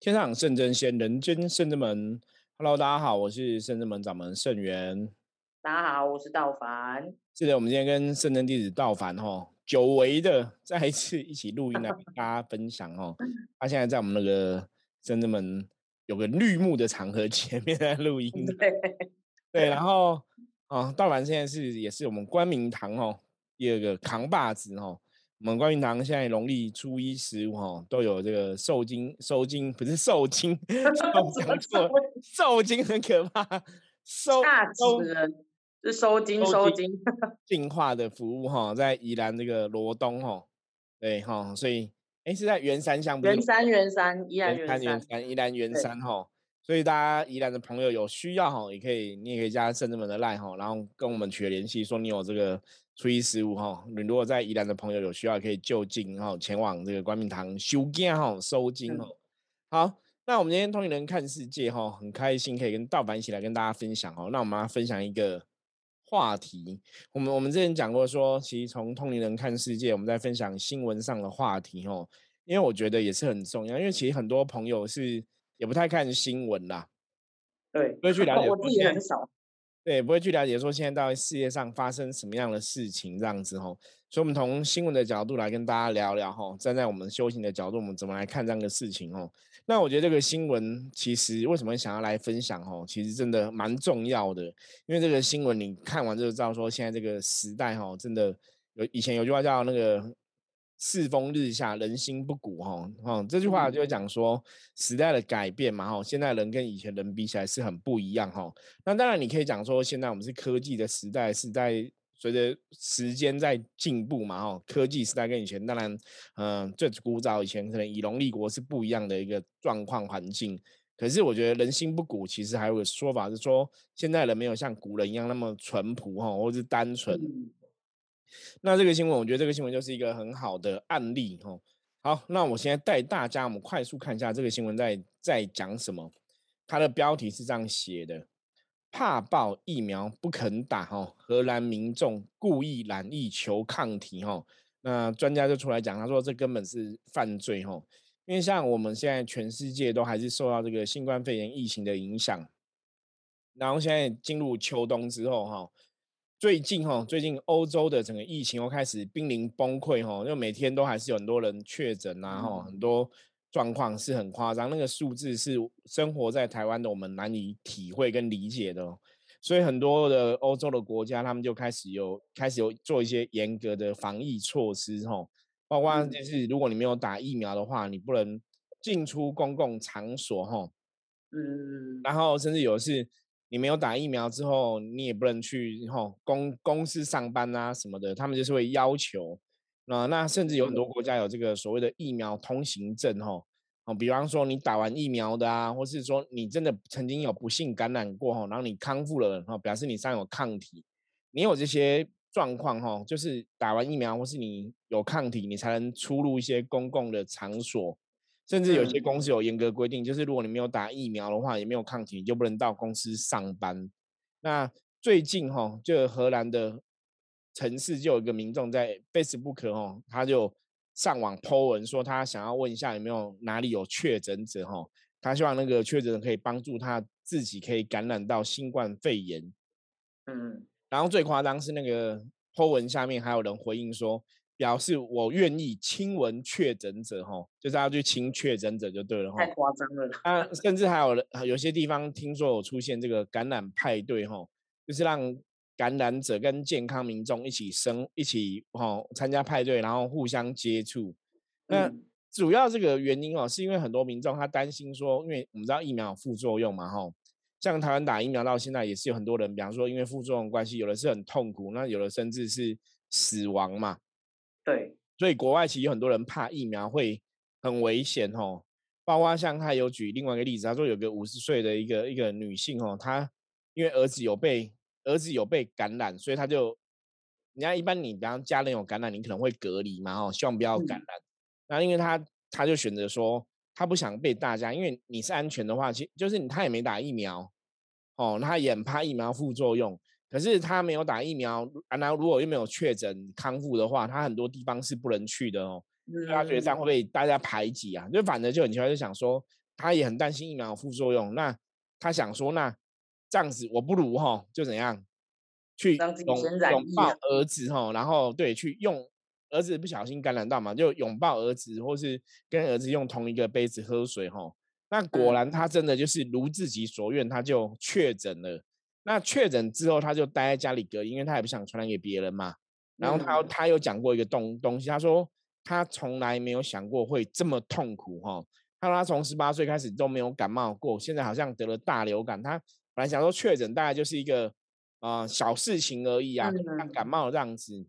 天上圣真仙，人间圣真门。Hello，大家好，我是圣真门掌门圣元。大家好，我是道凡。是的，我们今天跟圣真弟子道凡哈，久违的再一次一起录音来跟大家分享哦。他现在在我们那个圣真门有个绿幕的场合前面在录音。对对，然后啊，道凡现在是也是我们光明堂哦第二个扛把子哦。我们观音堂现在农历初一十五哈，都有这个受精收精，不是受精，讲错，受精很可怕，收收是收精收精 净化的服务哈，在宜兰这个罗东哈，对哈，所以哎是在圆山乡，圆山圆山宜兰圆山宜兰圆山哈。所以大家宜兰的朋友有需要哈，也可以，你也可以加圣智门的赖哈，然后跟我们取得联系，说你有这个初一十五哈，你如果在宜兰的朋友有需要，可以就近哈前往这个光明堂修经哈收金哦。好，那我们今天通灵人看世界哈，很开心可以跟道凡一起来跟大家分享哦。那我们要分享一个话题，我们我们之前讲过说，其实从通灵人看世界，我们在分享新闻上的话题哦，因为我觉得也是很重要，因为其实很多朋友是。也不太看新闻啦，对，不会去了解。我自己很少，对，不会去了解说现在到底世界上发生什么样的事情这样子吼。所以，我们从新闻的角度来跟大家聊聊吼，站在我们修行的角度，我们怎么来看这样的事情哦。那我觉得这个新闻其实为什么想要来分享吼，其实真的蛮重要的，因为这个新闻你看完就知道说现在这个时代吼，真的有以前有句话叫那个。世风日下，人心不古，哈，哈，这句话就讲说时代的改变嘛，哈，现在人跟以前人比起来是很不一样，哈。那当然你可以讲说，现在我们是科技的时代，是在随着时间在进步嘛，哈，科技时代跟以前当然，嗯，最古早以前可能以农立国是不一样的一个状况环境。可是我觉得人心不古，其实还有个说法是说，现在人没有像古人一样那么淳朴，哈，或是单纯。那这个新闻，我觉得这个新闻就是一个很好的案例吼。好，那我现在带大家，我们快速看一下这个新闻在在讲什么。它的标题是这样写的：怕爆疫苗不肯打，哈，荷兰民众故意染疫求抗体，哈。那专家就出来讲，他说这根本是犯罪，哈。因为像我们现在全世界都还是受到这个新冠肺炎疫情的影响，然后现在进入秋冬之后，哈。最近哈，最近欧洲的整个疫情又开始濒临崩溃哈，因为每天都还是有很多人确诊啊哈，很多状况是很夸张，那个数字是生活在台湾的我们难以体会跟理解的，所以很多的欧洲的国家他们就开始有开始有做一些严格的防疫措施哈，包括就是如果你没有打疫苗的话，你不能进出公共场所哈，嗯，然后甚至有是。你没有打疫苗之后，你也不能去哈公公司上班啊什么的，他们就是会要求。那那甚至有很多国家有这个所谓的疫苗通行证哈，哦，比方说你打完疫苗的啊，或是说你真的曾经有不幸感染过哈，然后你康复了哈，表示你身上有抗体，你有这些状况哈，就是打完疫苗或是你有抗体，你才能出入一些公共的场所。甚至有些公司有严格规定，就是如果你没有打疫苗的话，也没有抗体，你就不能到公司上班。那最近哈，就荷兰的城市就有一个民众在 Facebook 哦，他就上网 po 文说，他想要问一下有没有哪里有确诊者哈，他希望那个确诊者可以帮助他自己可以感染到新冠肺炎。嗯，然后最夸张是那个 po 文下面还有人回应说。表示我愿意亲吻确诊者，吼，就是要去亲确诊者就对了，哈。太夸张了。啊，甚至还有有些地方听说有出现这个感染派对，吼，就是让感染者跟健康民众一起生一起，吼，参加派对，然后互相接触。那主要这个原因哦，是因为很多民众他担心说，因为我们知道疫苗有副作用嘛，吼，像台湾打疫苗到现在也是有很多人，比方说因为副作用关系，有的是很痛苦，那有的甚至是死亡嘛。对，所以国外其实有很多人怕疫苗会很危险哦。包括像他有举另外一个例子，他说有个五十岁的一个一个女性哦，她因为儿子有被儿子有被感染，所以他就，人家一般你比方家人有感染，你可能会隔离嘛哦，希望不要感染。那因为他他就选择说，他不想被大家，因为你是安全的话，其就是你他也没打疫苗哦，他也很怕疫苗副作用。可是他没有打疫苗，然后如果又没有确诊康复的话，他很多地方是不能去的哦。他觉得这样会被大家排挤啊，就反正就很奇怪，就想说他也很担心疫苗副作用，那他想说，那这样子我不如哈就怎样去拥拥抱儿子哈，然后对去用儿子不小心感染到嘛，就拥抱儿子，或是跟儿子用同一个杯子喝水哈。那果然他真的就是如自己所愿，他就确诊了。那确诊之后，他就待在家里隔离，因为他也不想传染给别人嘛。然后他他有讲过一个东东西，他说他从来没有想过会这么痛苦哈。他说他从十八岁开始都没有感冒过，现在好像得了大流感。他本来想说确诊大概就是一个啊小事情而已啊，像感冒这样子。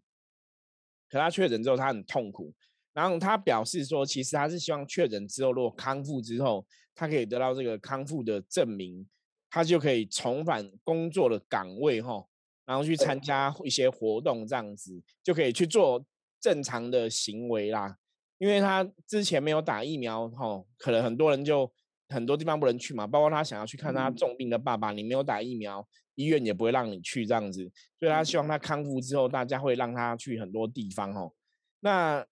可他确诊之后，他很痛苦。然后他表示说，其实他是希望确诊之后，如果康复之后，他可以得到这个康复的证明，他就可以重返工作的岗位哈，然后去参加一些活动，这样子就可以去做正常的行为啦。因为他之前没有打疫苗哈，可能很多人就很多地方不能去嘛，包括他想要去看他重病的爸爸，你没有打疫苗，医院也不会让你去这样子，所以他希望他康复之后，大家会让他去很多地方哈。那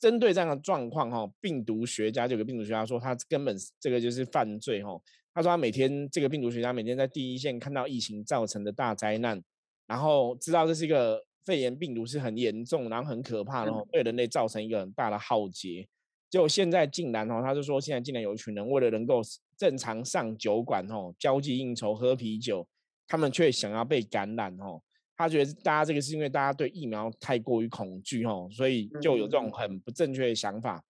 针对这样的状况哈，病毒学家就有个病毒学家说，他根本这个就是犯罪哈。他说他每天这个病毒学家每天在第一线看到疫情造成的大灾难，然后知道这是一个。肺炎病毒是很严重，然后很可怕，然后对人类造成一个很大的浩劫。就现在竟然哦，他就说现在竟然有一群人为了能够正常上酒馆哦，交际应酬喝啤酒，他们却想要被感染哦。他觉得大家这个是因为大家对疫苗太过于恐惧哦，所以就有这种很不正确的想法。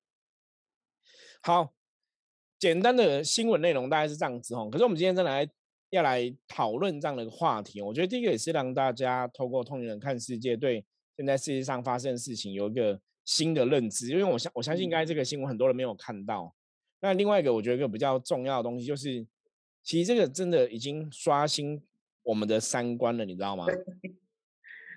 好，简单的新闻内容大概是这样子哦。可是我们今天再来。要来讨论这样的一个话题，我觉得第一个也是让大家透过通灵人看世界，对现在世界上发生的事情有一个新的认知。因为我相我相信，应该这个新闻很多人没有看到。那另外一个，我觉得一个比较重要的东西，就是其实这个真的已经刷新我们的三观了，你知道吗？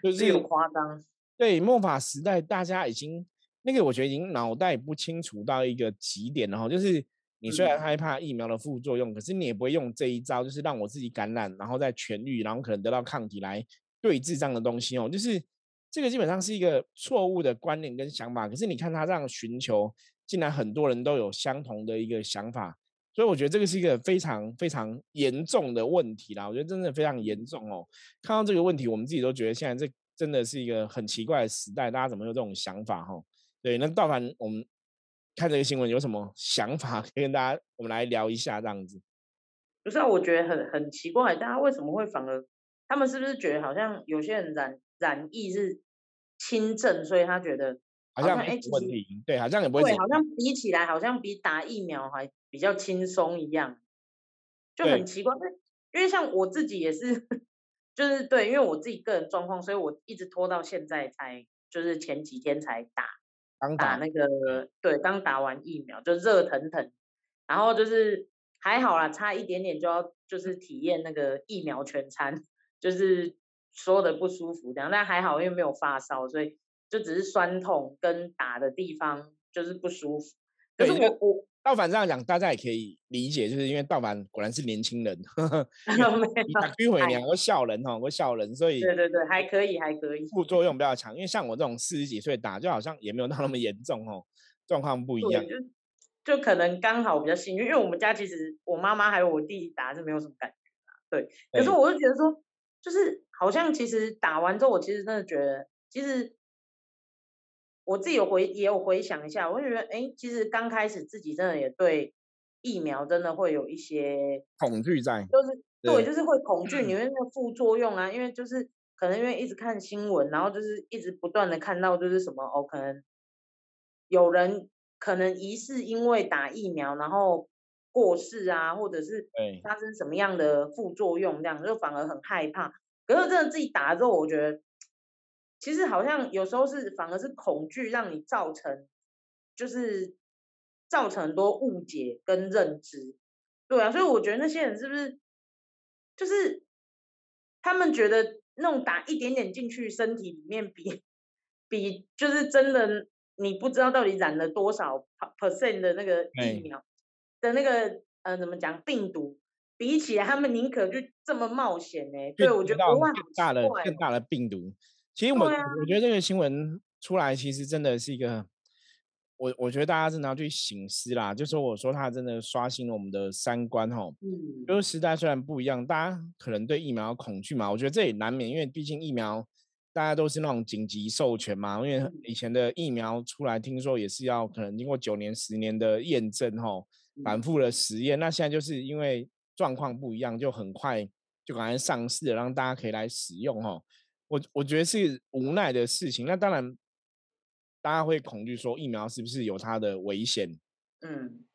就是有夸张。对，末法时代，大家已经那个，我觉得已经脑袋不清楚到一个极点了哈，就是。你虽然害怕疫苗的副作用，可是你也不会用这一招，就是让我自己感染，然后再痊愈，然后可能得到抗体来对治这样的东西哦。就是这个基本上是一个错误的观念跟想法。可是你看他这样寻求，竟然很多人都有相同的一个想法，所以我觉得这个是一个非常非常严重的问题啦。我觉得真的非常严重哦。看到这个问题，我们自己都觉得现在这真的是一个很奇怪的时代，大家怎么有这种想法哈？对，那道凡我们。看这个新闻有什么想法？可以跟大家我们来聊一下这样子。不是啊，我觉得很很奇怪，大家为什么会反而他们是不是觉得好像有些人染染疫是轻症，所以他觉得好像哎问题对，好像也不会对，好像比起来好像比打疫苗还比较轻松一样，就很奇怪。因为像我自己也是，就是对，因为我自己个人状况，所以我一直拖到现在才就是前几天才打。刚打那个对，刚打完疫苗就热腾腾，然后就是还好啦，差一点点就要就是体验那个疫苗全餐，就是说的不舒服这样，但还好因为没有发烧，所以就只是酸痛跟打的地方就是不舒服。可是我我。道凡这样讲，大家也可以理解，就是因为道凡果然是年轻人，打迂回两个笑人哈，个笑人，所以对对对，还可以还可以，副作用比较强。因为像我这种四十几岁打，就好像也没有到那么严重哦，状况不一样。就就可能刚好比较幸运，因为我们家其实我妈妈还有我弟弟打是没有什么感觉对。可是我就觉得说，就是好像其实打完之后，我其实真的觉得，其实。我自己有回也有回想一下，我就觉得，哎，其实刚开始自己真的也对疫苗真的会有一些恐惧在，就是对，就是会恐惧，你会那个副作用啊，因为就是可能因为一直看新闻，然后就是一直不断的看到就是什么哦，可能有人可能疑似因为打疫苗然后过世啊，或者是发生什么样的副作用这样，就反而很害怕。可是真的自己打了之后，我觉得。其实好像有时候是反而是恐惧让你造成，就是造成很多误解跟认知，对啊，所以我觉得那些人是不是就是他们觉得那种打一点点进去身体里面比比就是真的你不知道到底染了多少 percent 的那个疫苗的那个呃怎么讲病毒比起来，他们宁可就这么冒险呢？对，我觉得更大的更大的病毒。其实我我觉得这个新闻出来，其实真的是一个我我觉得大家真的要去醒思啦，就说我说他真的刷新了我们的三观哈。嗯，就是时代虽然不一样，大家可能对疫苗恐惧嘛，我觉得这也难免，因为毕竟疫苗大家都是那种紧急授权嘛，因为以前的疫苗出来，听说也是要可能经过九年、十年的验证哈，反复的实验。那现在就是因为状况不一样，就很快就赶快上市了，让大家可以来使用哈。我我觉得是无奈的事情。那当然。大家会恐惧说疫苗是不是有它的危险？嗯，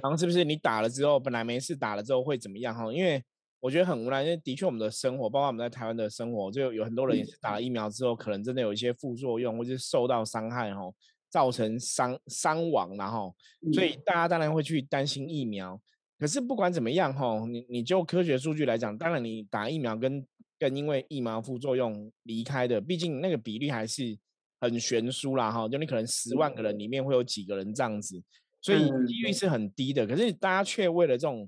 然后是不是你打了之后本来没事，打了之后会怎么样？哈，因为我觉得很无奈，因为的确我们的生活，包括我们在台湾的生活，就有很多人也是打了疫苗之后，可能真的有一些副作用，或者是受到伤害，哈，造成伤伤亡，然后，所以大家当然会去担心疫苗。可是不管怎么样，哈，你你就科学数据来讲，当然你打疫苗跟跟因为疫苗副作用离开的，毕竟那个比例还是。很悬殊啦，哈，就你可能十万个人里面会有几个人这样子，所以几率是很低的。可是大家却为了这种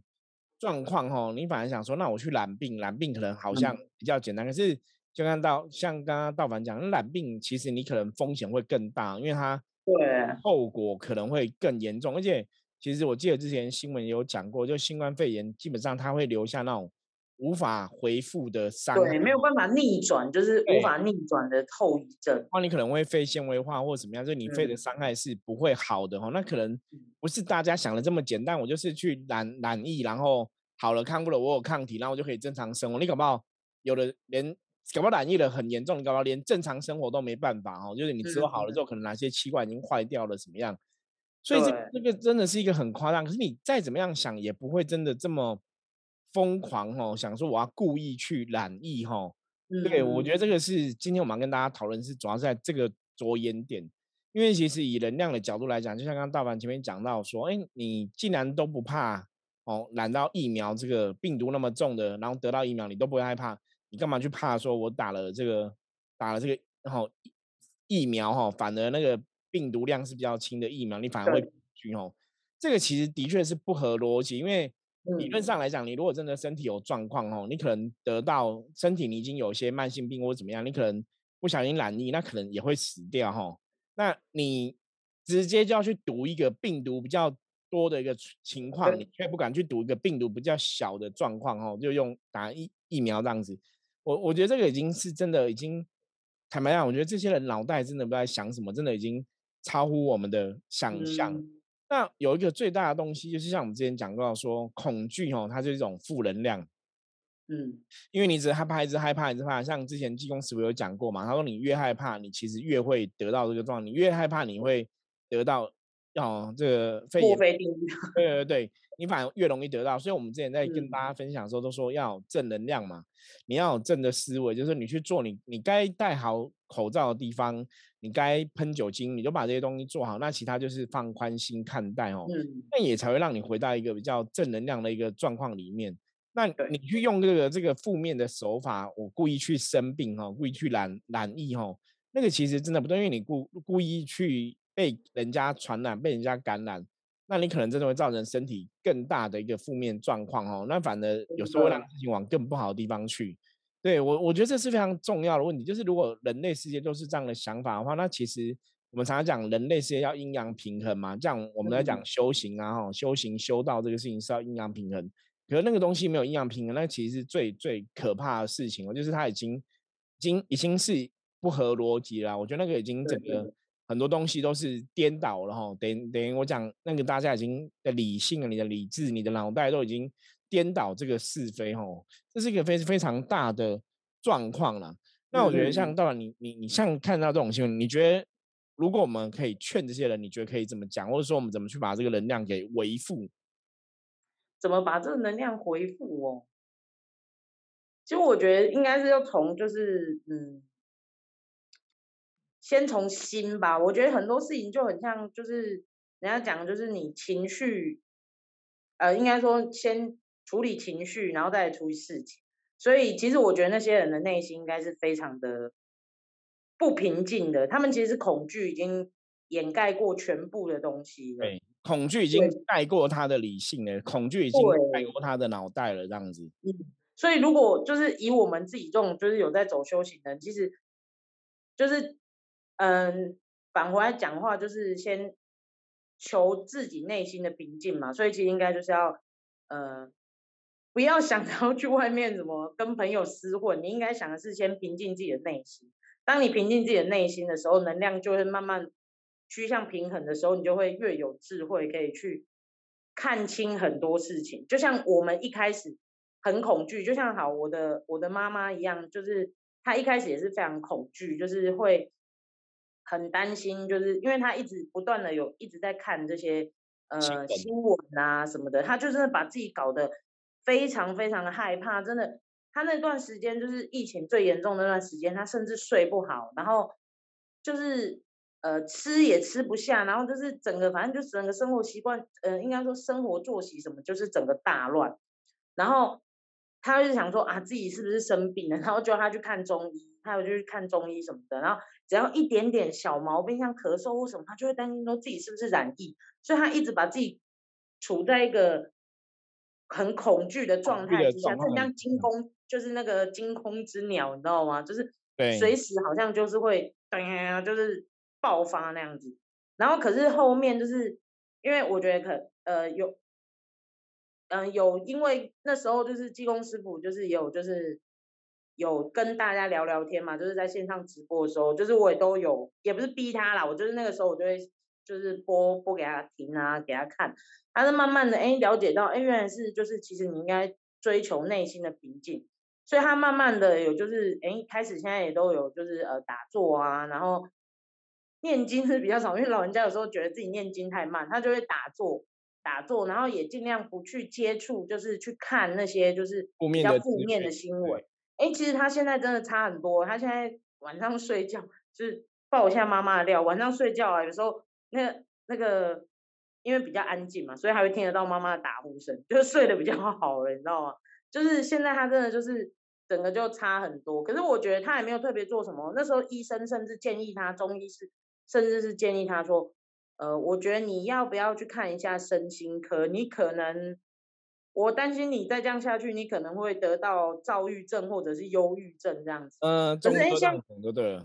状况，哈，你反而想说，那我去染病，染病可能好像比较简单。可是就看到像刚刚道凡讲，染病其实你可能风险会更大，因为它对后果可能会更严重。而且其实我记得之前新闻也有讲过，就新冠肺炎基本上它会留下那种。无法回复的伤，对，没有办法逆转，就是无法逆转的后遗症。那你可能会肺纤维化或怎么样，就是你肺的伤害是不会好的哈。那可能不是大家想的这么简单，我就是去染染疫，然后好了康复了，我有抗体，然后我就可以正常生活。你搞不好有的连搞不好染疫了很严重，你搞不好连正常生活都没办法哦。就是你之后好了之后，可能哪些器官已经坏掉了，怎么样？所以这这个真的是一个很夸张。可是你再怎么样想，也不会真的这么。疯狂哦，想说我要故意去染疫哈，对我觉得这个是今天我们要跟大家讨论是主要是在这个着眼点，因为其实以能量的角度来讲，就像刚刚大凡前面讲到说，哎，你既然都不怕哦，染到疫苗这个病毒那么重的，然后得到疫苗你都不会害怕，你干嘛去怕说我打了这个打了这个然后疫苗哈，反而那个病毒量是比较轻的疫苗，你反而会恐惧哦，这个其实的确是不合逻辑，因为。理论上来讲，你如果真的身体有状况哦，你可能得到身体你已经有一些慢性病或者怎么样，你可能不小心染疫，那可能也会死掉哈。那你直接就要去读一个病毒比较多的一个情况，你却不敢去读一个病毒比较小的状况哦，就用打疫疫苗这样子。我我觉得这个已经是真的，已经坦白讲，我觉得这些人脑袋真的不知道在想什么，真的已经超乎我们的想象。那有一个最大的东西，就是像我们之前讲到说，恐惧哦，它是一种负能量。嗯，因为你只害怕，一直害怕，一直怕。像之前济公师傅有讲过嘛，他说你越害怕，你其实越会得到这个状况。你越害怕，你会得到哦这个肺炎。对对对，你反而越容易得到。所以我们之前在跟大家分享的时候，都说要正能量嘛，你要有正的思维，就是你去做你你该戴好口罩的地方。你该喷酒精，你就把这些东西做好，那其他就是放宽心看待哦，那也才会让你回到一个比较正能量的一个状况里面。那你去用这个这个负面的手法，我故意去生病哈，故意去染染疫哈，那个其实真的不对，因为你故故意去被人家传染、被人家感染，那你可能真的会造成身体更大的一个负面状况哦。那反而有时候会让事情往更不好的地方去。对我，我觉得这是非常重要的问题。就是如果人类世界都是这样的想法的话，那其实我们常常讲人类世界要阴阳平衡嘛。这样我们来讲修行啊，哈，修行修道这个事情是要阴阳平衡。可是那个东西没有阴阳平衡，那其实是最最可怕的事情哦。就是它已经，已经已经是不合逻辑了。我觉得那个已经整个很多东西都是颠倒了哈。等等于我讲那个大家已经的理性啊，你的理智，你的脑袋都已经。颠倒这个是非，哈，这是一个非非常大的状况了。那我觉得，像到了你你你像看到这种新闻，你觉得如果我们可以劝这些人，你觉得可以怎么讲，或者说我们怎么去把这个能量给维复？怎么把这个能量回复哦？其实我觉得应该是要从就是嗯，先从心吧。我觉得很多事情就很像，就是人家讲，就是你情绪，呃，应该说先。处理情绪，然后再处理事情，所以其实我觉得那些人的内心应该是非常的不平静的。他们其实恐惧已经掩盖过全部的东西了。对，恐惧已经盖过他的理性了，恐惧已经盖过他的脑袋了，这样子。嗯，所以如果就是以我们自己这种就是有在走修行的，其实就是嗯，返回来讲话，就是先求自己内心的平静嘛，所以其实应该就是要呃。不要想着要去外面怎么跟朋友厮混，你应该想的是先平静自己的内心。当你平静自己的内心的时候，能量就会慢慢趋向平衡的时候，你就会越有智慧，可以去看清很多事情。就像我们一开始很恐惧，就像好我的我的妈妈一样，就是她一开始也是非常恐惧，就是会很担心，就是因为他一直不断的有一直在看这些呃新闻啊什么的，他就是把自己搞得。非常非常的害怕，真的，他那段时间就是疫情最严重那段时间，他甚至睡不好，然后就是呃吃也吃不下，然后就是整个反正就整个生活习惯，呃应该说生活作息什么就是整个大乱，然后他就想说啊自己是不是生病了，然后叫他去看中医，他有就去看中医什么的，然后只要一点点小毛病，像咳嗽或什么，他就会担心说自己是不是染疫，所以他一直把自己处在一个。很恐惧的状态之下，就像惊弓，就是那个惊弓之鸟，你知道吗？就是随时好像就是会，就是爆发那样子。然后可是后面就是因为我觉得可呃有，嗯有因为那时候就是技工师傅就是有就是有跟大家聊聊天嘛，就是在线上直播的时候，就是我也都有，也不是逼他啦，我就是那个时候我就会。就是播播给他听啊，给他看，他是慢慢的哎了解到哎原来是就是其实你应该追求内心的平静，所以他慢慢的有就是哎开始现在也都有就是呃打坐啊，然后念经是比较少，因为老人家有时候觉得自己念经太慢，他就会打坐打坐，然后也尽量不去接触，就是去看那些就是比较负面的新闻。哎，其实他现在真的差很多，他现在晚上睡觉就是爆一下妈妈的料，晚上睡觉啊有时候。那那个，因为比较安静嘛，所以还会听得到妈妈的打呼声，就睡得比较好了，你知道吗？就是现在他真的就是整个就差很多。可是我觉得他也没有特别做什么。那时候医生甚至建议他，中医是甚至是建议他说，呃，我觉得你要不要去看一下身心科？你可能，我担心你再这样下去，你可能会得到躁郁症或者是忧郁症这样子。嗯，就是哎，像对，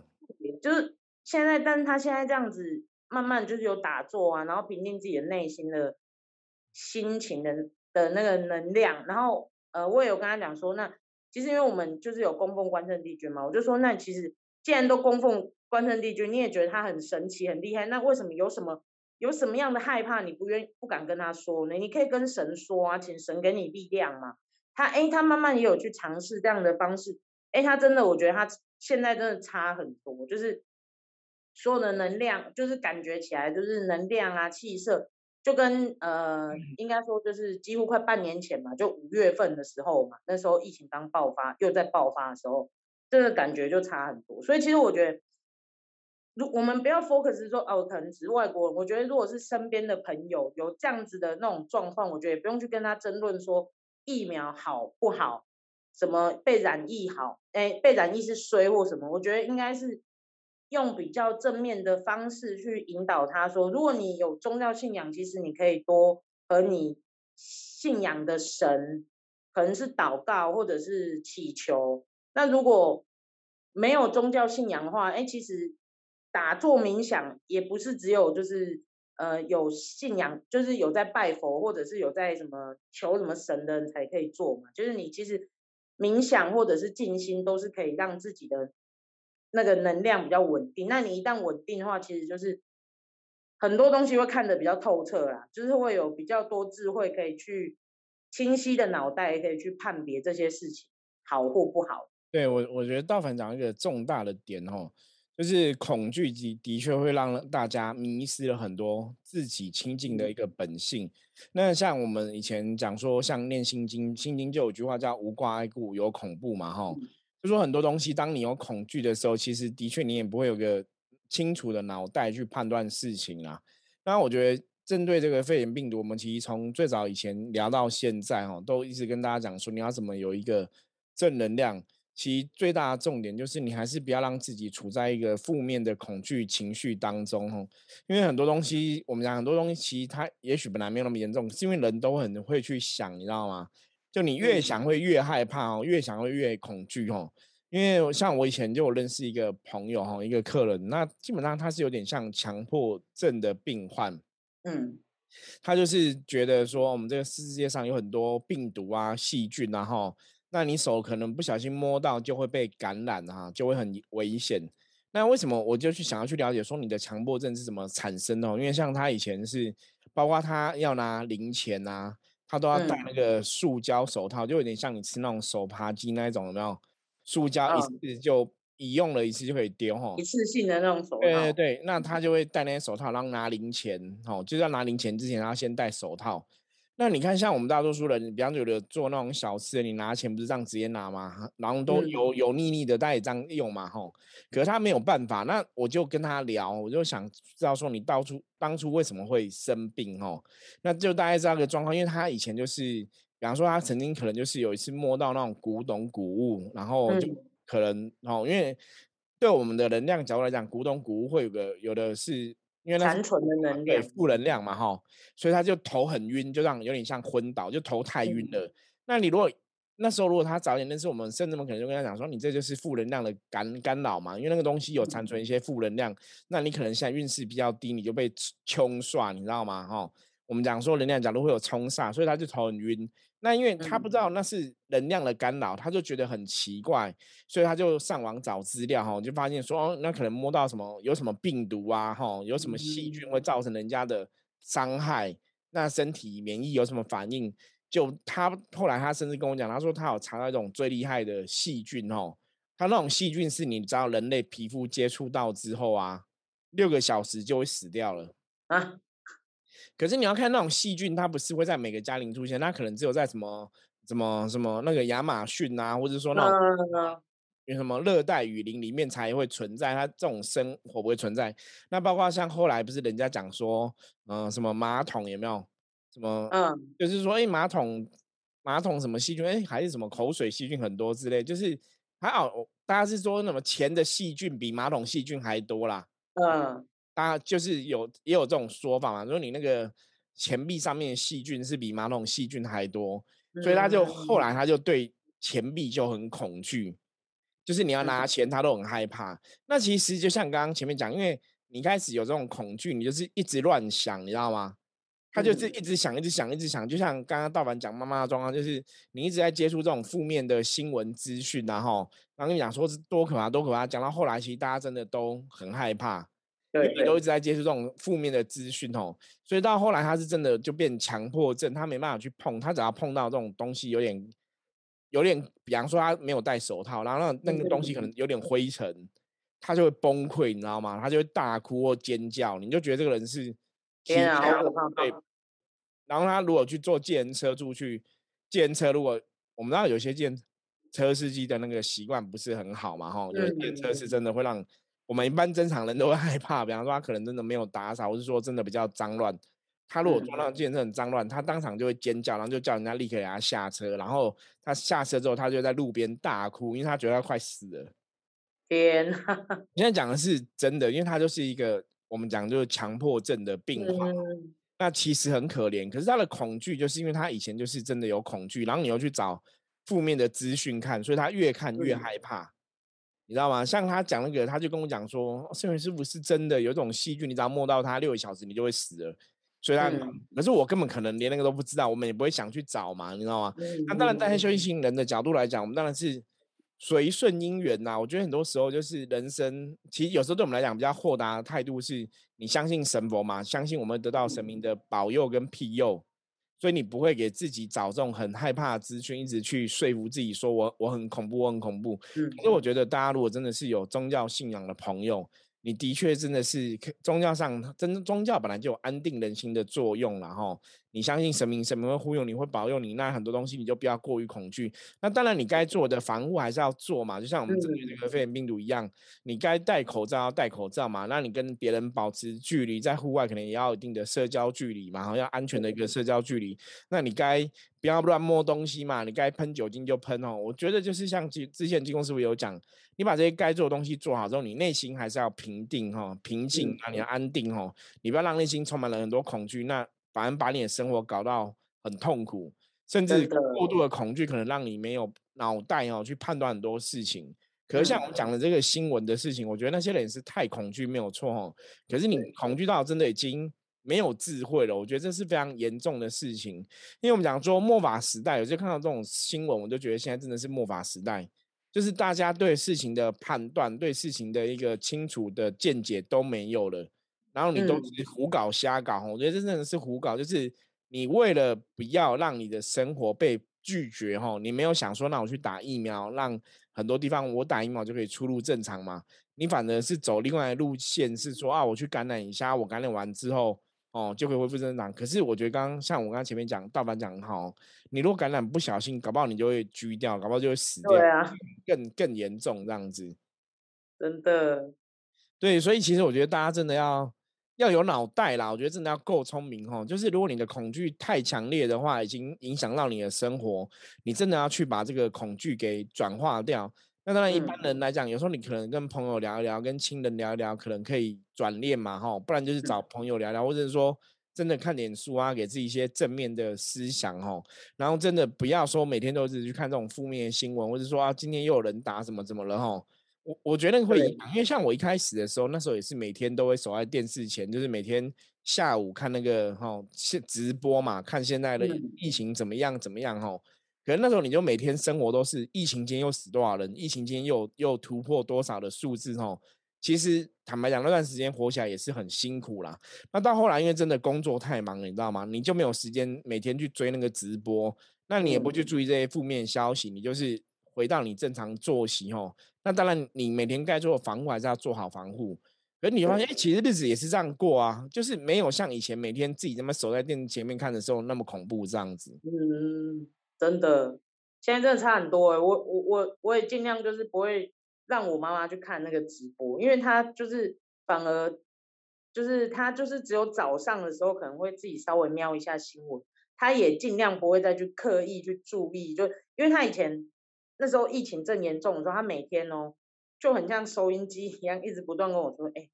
就是现在，但是他现在这样子。慢慢就是有打坐啊，然后平静自己的内心的心情的的那个能量，然后呃，我也有跟他讲说，那其实因为我们就是有供奉关圣帝君嘛，我就说那其实既然都供奉关圣帝君，你也觉得他很神奇很厉害，那为什么有什么有什么样的害怕你不愿不敢跟他说呢？你可以跟神说啊，请神给你力量嘛。他哎，他慢慢也有去尝试这样的方式，哎，他真的我觉得他现在真的差很多，就是。所有的能量就是感觉起来就是能量啊气色，就跟呃应该说就是几乎快半年前嘛，就五月份的时候嘛，那时候疫情刚爆发又在爆发的时候，这个感觉就差很多。所以其实我觉得，如我们不要 focus 说哦可能只是外国人，我觉得如果是身边的朋友有这样子的那种状况，我觉得也不用去跟他争论说疫苗好不好，什么被染疫好，哎被染疫是衰或什么，我觉得应该是。用比较正面的方式去引导他说，如果你有宗教信仰，其实你可以多和你信仰的神，可能是祷告或者是祈求。那如果没有宗教信仰的话，哎，其实打坐冥想也不是只有就是呃有信仰，就是有在拜佛或者是有在什么求什么神的人才可以做嘛。就是你其实冥想或者是静心都是可以让自己的。那个能量比较稳定，那你一旦稳定的话，其实就是很多东西会看得比较透彻啦，就是会有比较多智慧可以去清晰的脑袋也可以去判别这些事情好或不好。对我，我觉得道凡讲一个重大的点哦，就是恐惧的的确会让大家迷失了很多自己亲近的一个本性。那像我们以前讲说，像念心经，心经就有句话叫无挂碍故有恐怖嘛，哈。就说很多东西，当你有恐惧的时候，其实的确你也不会有个清楚的脑袋去判断事情啊。那我觉得针对这个肺炎病毒，我们其实从最早以前聊到现在，哈，都一直跟大家讲说，你要怎么有一个正能量。其实最大的重点就是你还是不要让自己处在一个负面的恐惧情绪当中，哦。因为很多东西，我们讲很多东西，其实它也许本来没有那么严重，是因为人都很会去想，你知道吗？就你越想会越害怕哦，越想会越恐惧哦。因为像我以前就有认识一个朋友哈，一个客人，那基本上他是有点像强迫症的病患。嗯，他就是觉得说，我们这个世界上有很多病毒啊、细菌啊，哈，那你手可能不小心摸到就会被感染啊，就会很危险。那为什么我就去想要去了解说你的强迫症是怎么产生的？因为像他以前是，包括他要拿零钱啊，他都要戴那个塑胶手套，就有点像你吃那种手扒鸡那一种，有没有？塑胶一次就一用了一次就可以丢哈，一次性的那种手套。对对对，那他就会戴那些手套，然后拿零钱，哦，就是要拿零钱之前，他先戴手套。那你看，像我们大多数人，比方有的做那种小吃，你拿钱不是这样直接拿吗？然后都油油腻腻的，他也这样用嘛，吼。可是他没有办法，那我就跟他聊，我就想知道说你到处当初为什么会生病，吼。那就大概知道个状况，因为他以前就是，比方说他曾经可能就是有一次摸到那种古董古物，然后就可能哦，因为对我们的能量角度来讲，古董古物会有个有的是。因为残存的能量，对负能量嘛，哈，所以他就头很晕，就让有点像昏倒，就头太晕了。那你如果那时候如果他早点认识我们，甚至们可能就跟他讲说，你这就是负能量的干干扰嘛，因为那个东西有残存一些负能量，那你可能现在运势比较低，你就被冲刷，你知道吗？哈，我们讲说能量假如会有冲煞，所以他就头很晕。那因为他不知道那是能量的干扰，他就觉得很奇怪，所以他就上网找资料哈，就发现说哦，那可能摸到什么有什么病毒啊哈，有什么细菌会造成人家的伤害，那身体免疫有什么反应？就他后来他甚至跟我讲，他说他有查到一种最厉害的细菌哦，他那种细菌是你知道人类皮肤接触到之后啊，六个小时就会死掉了啊。可是你要看那种细菌，它不是会在每个家庭出现，它可能只有在什么、什么、什么那个亚马逊啊，或者说那种有什么热带雨林里面才会存在，它这种生活不会存在。那包括像后来不是人家讲说，嗯，什么马桶有没有？什么？嗯，就是说，哎，马桶马桶什么细菌？哎，还是什么口水细菌很多之类，就是还好，大家是说什么钱的细菌比马桶细菌还多啦？嗯。大家就是有也有这种说法嘛，说你那个钱币上面的细菌是比马桶细菌还多，所以他就后来他就对钱币就很恐惧，就是你要拿钱他都很害怕。那其实就像刚刚前面讲，因为你开始有这种恐惧，你就是一直乱想，你知道吗？他就是一直想，一直想，一直想，就像刚刚道凡讲妈妈的状况，就是你一直在接触这种负面的新闻资讯，然后然后跟你讲说是多可怕，多可怕，讲到后来其实大家真的都很害怕。你都一直在接触这种负面的资讯哦，所以到后来他是真的就变强迫症，他没办法去碰，他只要碰到这种东西有点有点，比方说他没有戴手套，然后那那个东西可能有点灰尘，他就会崩溃，你知道吗？他就会大哭或尖叫，你就觉得这个人是天啊，对。然后他如果去坐电车出去，电车如果我们知道有些电车司机的那个习惯不是很好嘛，哈，有些电车是真的会让。我们一般正常人都会 害怕，比方说他可能真的没有打扫，或是说真的比较脏乱。他如果撞到健身很脏乱，他当场就会尖叫，然后就叫人家立刻给他下车。然后他下车之后，他就在路边大哭，因为他觉得他快死了。天！现在讲的是真的，因为他就是一个我们讲就是强迫症的病患。那其实很可怜，可是他的恐惧就是因为他以前就是真的有恐惧，然后你又去找负面的资讯看，所以他越看越害怕。你知道吗？像他讲那个，他就跟我讲说，圣元师傅是真的有一种细菌，你只要摸到它六个小时，你就会死了。所以，他可是我根本可能连那个都不知道，我们也不会想去找嘛，你知道吗？那当然，站在修行人的角度来讲，我们当然是随顺因缘呐。我觉得很多时候就是人生，其实有时候对我们来讲比较豁达的态度是，你相信神佛嘛，相信我们得到神明的保佑跟庇佑。所以你不会给自己找这种很害怕的资讯，一直去说服自己说我我很恐怖，我很恐怖。嗯，所以我觉得大家如果真的是有宗教信仰的朋友。你的确真的是宗教上，真宗教本来就有安定人心的作用然后你相信神明，神明会忽悠你，会保佑你，那很多东西你就不要过于恐惧。那当然，你该做的防护还是要做嘛，就像我们这个这个肺炎病毒一样，你该戴口罩要戴口罩嘛。那你跟别人保持距离，在户外可能也要有一定的社交距离嘛，好要安全的一个社交距离。那你该不要乱摸东西嘛，你该喷酒精就喷哦。我觉得就是像之之前金工师傅有讲。你把这些该做的东西做好之后，你内心还是要平定哈，平静啊，你要安定哦，你不要让内心充满了很多恐惧，那反而把你的生活搞到很痛苦，甚至过度的。恐惧可能让你没有脑袋哦去判断很多事情。可是像我们讲的这个新闻的事情，我觉得那些人是太恐惧没有错哦，可是你恐惧到真的已经没有智慧了。我觉得这是非常严重的事情，因为我们讲说末法时代，有些看到这种新闻，我就觉得现在真的是末法时代，就是大家对事情的判断、对事情的一个清楚的见解都没有了，然后你都是胡搞瞎搞。我觉得这真的是胡搞，就是你为了不要让你的生活被拒绝，哈，你没有想说，那我去打疫苗，让很多地方我打疫苗就可以出入正常嘛？你反而是走另外的路线，是说啊，我去感染一下，我感染完之后，哦，就可以恢复正常。可是我觉得刚刚像我刚刚前面讲，大凡讲哈，你如果感染不小心，搞不好你就会拘掉，搞不好就会死掉，对啊，更更严重这样子。真的，对，所以其实我觉得大家真的要要有脑袋啦，我觉得真的要够聪明哈。就是如果你的恐惧太强烈的话，已经影响到你的生活，你真的要去把这个恐惧给转化掉。那当然，一般人来讲，有时候你可能跟朋友聊一聊，跟亲人聊一聊，可能可以转念嘛，哈，不然就是找朋友聊聊，或者是说真的看点书啊，给自己一些正面的思想，哈，然后真的不要说每天都是去看这种负面新闻，或者说啊，今天又有人打什么怎么了，哈，我我觉得会，因为像我一开始的时候，那时候也是每天都会守在电视前，就是每天下午看那个哈现直播嘛，看现在的疫情怎么样怎么样，哈。可能那时候你就每天生活都是疫情间又死多少人，疫情间又又突破多少的数字哦。其实坦白讲，那段时间活起来也是很辛苦啦。那到后来，因为真的工作太忙了，你知道吗？你就没有时间每天去追那个直播，那你也不去注意这些负面消息，你就是回到你正常作息哦。那当然，你每天该做的防护还是要做好防护。可你发现，哎，其实日子也是这样过啊，就是没有像以前每天自己这么守在电视前面看的时候那么恐怖这样子。嗯。真的，现在真的差很多哎！我我我我也尽量就是不会让我妈妈去看那个直播，因为她就是反而就是她就是只有早上的时候可能会自己稍微瞄一下新闻，她也尽量不会再去刻意去注意，就因为她以前那时候疫情正严重的时候，他每天哦就很像收音机一样，一直不断跟我说：“哎，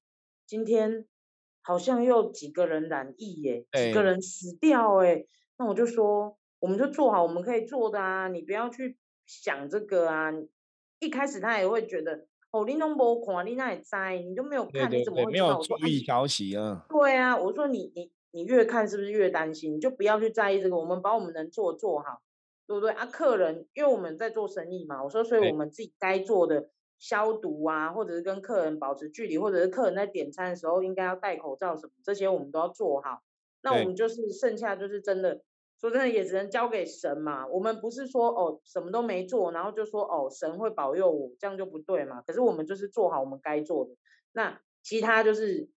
今天好像又几个人染疫耶，几个人死掉哎。”那我就说。我们就做好我们可以做的啊，你不要去想这个啊。一开始他也会觉得，哦，你拢无看，你那也在，你都没有看，你怎么会没有注意消息啊？对啊，我说你你你越看是不是越担心？你就不要去在意这个，我们把我们能做做好，对不对啊？客人，因为我们在做生意嘛，我说，所以我们自己该做的消毒啊，或者是跟客人保持距离，或者是客人在点餐的时候应该要戴口罩什么，这些我们都要做好。那我们就是剩下就是真的。说真的，也只能交给神嘛。我们不是说哦什么都没做，然后就说哦神会保佑我，这样就不对嘛。可是我们就是做好我们该做的，那其他就是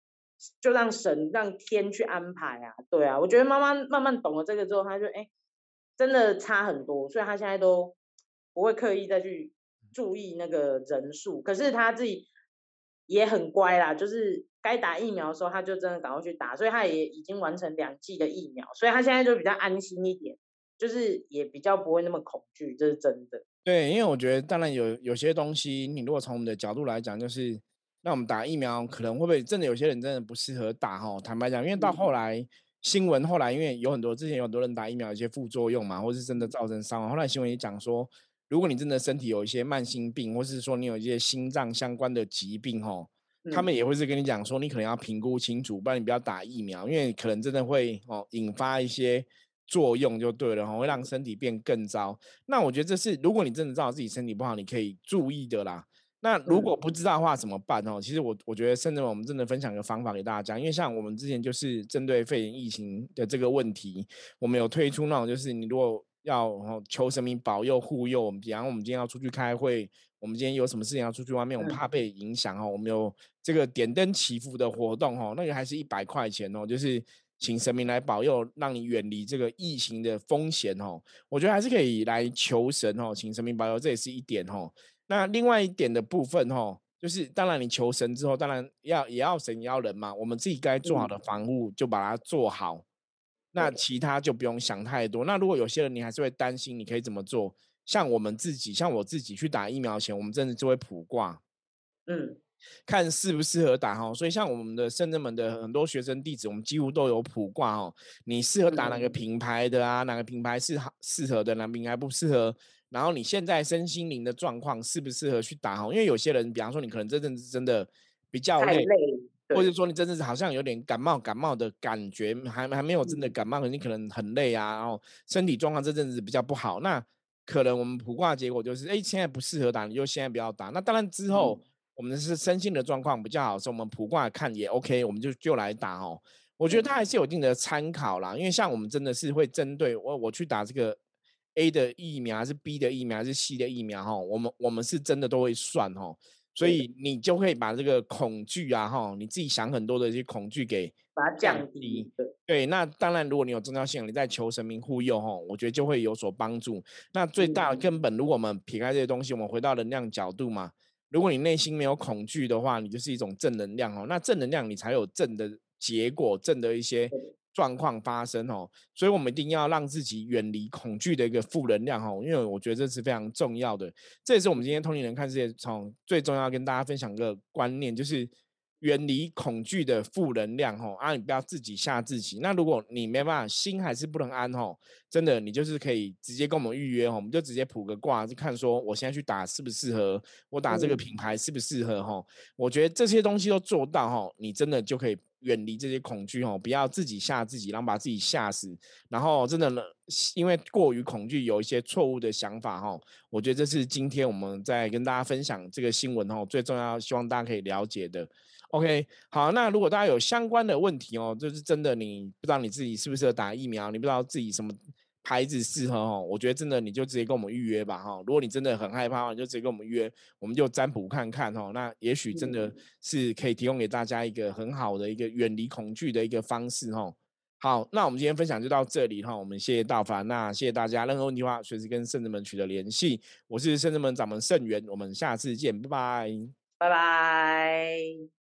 就让神让天去安排啊。对啊，我觉得妈妈慢慢懂了这个之后，她就哎真的差很多，所以他现在都不会刻意再去注意那个人数。可是他自己也很乖啦，就是。该打疫苗的时候，他就真的赶快去打，所以他也已经完成两剂的疫苗，所以他现在就比较安心一点，就是也比较不会那么恐惧，这是真的。对，因为我觉得，当然有有些东西，你如果从我们的角度来讲，就是那我们打疫苗可能会不会真的有些人真的不适合打哈？坦白讲，因为到后来新闻后来，因为有很多之前有很多人打疫苗有一些副作用嘛，或是真的造成伤亡，后来新闻也讲说，如果你真的身体有一些慢性病，或是说你有一些心脏相关的疾病吼。他们也会是跟你讲说，你可能要评估清楚，不然你不要打疫苗，因为可能真的会哦引发一些作用就对了哈，会让身体变更糟。那我觉得这是如果你真的知道自己身体不好，你可以注意的啦。那如果不知道的话怎么办哦？其实我我觉得甚至我们真的分享一个方法给大家讲，因为像我们之前就是针对肺炎疫情的这个问题，我们有推出那种就是你如果要求神明保佑护佑我们，比方我们今天要出去开会。我们今天有什么事情要出去外面？我们怕被影响哦。我们有这个点灯祈福的活动哦，那个还是一百块钱哦，就是请神明来保佑，让你远离这个疫情的风险哦。我觉得还是可以来求神哦，请神明保佑，这也是一点哦。那另外一点的部分哦，就是当然你求神之后，当然要也要神也要人嘛。我们自己该做好的防护就把它做好，那其他就不用想太多。那如果有些人你还是会担心，你可以怎么做？像我们自己，像我自己去打疫苗前，我们真的就会卜卦，嗯，看适不适合打哈。所以像我们的圣人们的很多学生弟子，我们几乎都有卜卦哦。你适合打哪个品牌的啊？哪个品牌是好适合的？哪个品牌不适合？然后你现在身心灵的状况适不适合去打哈？因为有些人，比方说你可能这阵子真的比较累，或者说你真的是好像有点感冒感冒的感觉，还还没有真的嗯感冒，可你可能很累啊，然后身体状况这阵子比较不好，那可能我们普卦结果就是，哎，现在不适合打，你就现在不要打。那当然之后嗯我们是身心的状况比较好所以，我们普卦看也 OK，我们就就来打哦。我觉得嗯它还是有一定的参考啦，因为像我们真的是会针对我我去打这个 A 的疫苗，还是 B 的疫苗，还是 C 的疫苗哈，我们我们是真的都会算哈，所以你就会把这个恐惧啊哈，你自己想很多的一些恐惧给把它降降低。对，对，那当然，如果你有宗教信仰，你在求神明护佑哈，我觉得就会有所帮助。那最大的嗯根本，如果我们撇开这些东西，我们回到能量角度嘛，如果你内心没有恐惧的话，你就是一种正能量哦。那正能量，你才有正的结果，正的一些对状况发生哦。所以，我们一定要让自己远离恐惧的一个负能量哦，因为我觉得这是非常重要的。这也是我们今天通灵人看世界从最重要跟大家分享一个观念，就是远离恐惧的负能量吼啊，你不要自己吓自己。那如果你没办法，心还是不能安吼，真的你就是可以直接跟我们预约哦，我们就直接卜个卦，就看说我现在去打适不适合，我打这个嗯品牌适不适合吼。我觉得这些东西都做到哦，你真的就可以远离这些恐惧哦，不要自己吓自己，然后把自己吓死。然后真的呢，因为过于恐惧，有一些错误的想法哈，我觉得这是今天我们在跟大家分享这个新闻哦，最重要，希望大家可以了解的。OK，好，那如果大家有相关的问题哦，就是真的你不知道你自己适不适合打疫苗，你不知道自己什么牌子适合哦，我觉得真的你就直接跟我们预约吧哈。如果你真的很害怕，你就直接跟我们预约，我们就占卜看看哦。那也许真的嗯是可以提供给大家一个很好的一个远离恐惧的一个方式哦。好，那我们今天分享就到这里哈，我们谢谢道凡，那谢谢大家，任何问题的话随时跟圣人们取得联系。我是圣人们掌门圣元，我们下次见，拜拜。拜拜。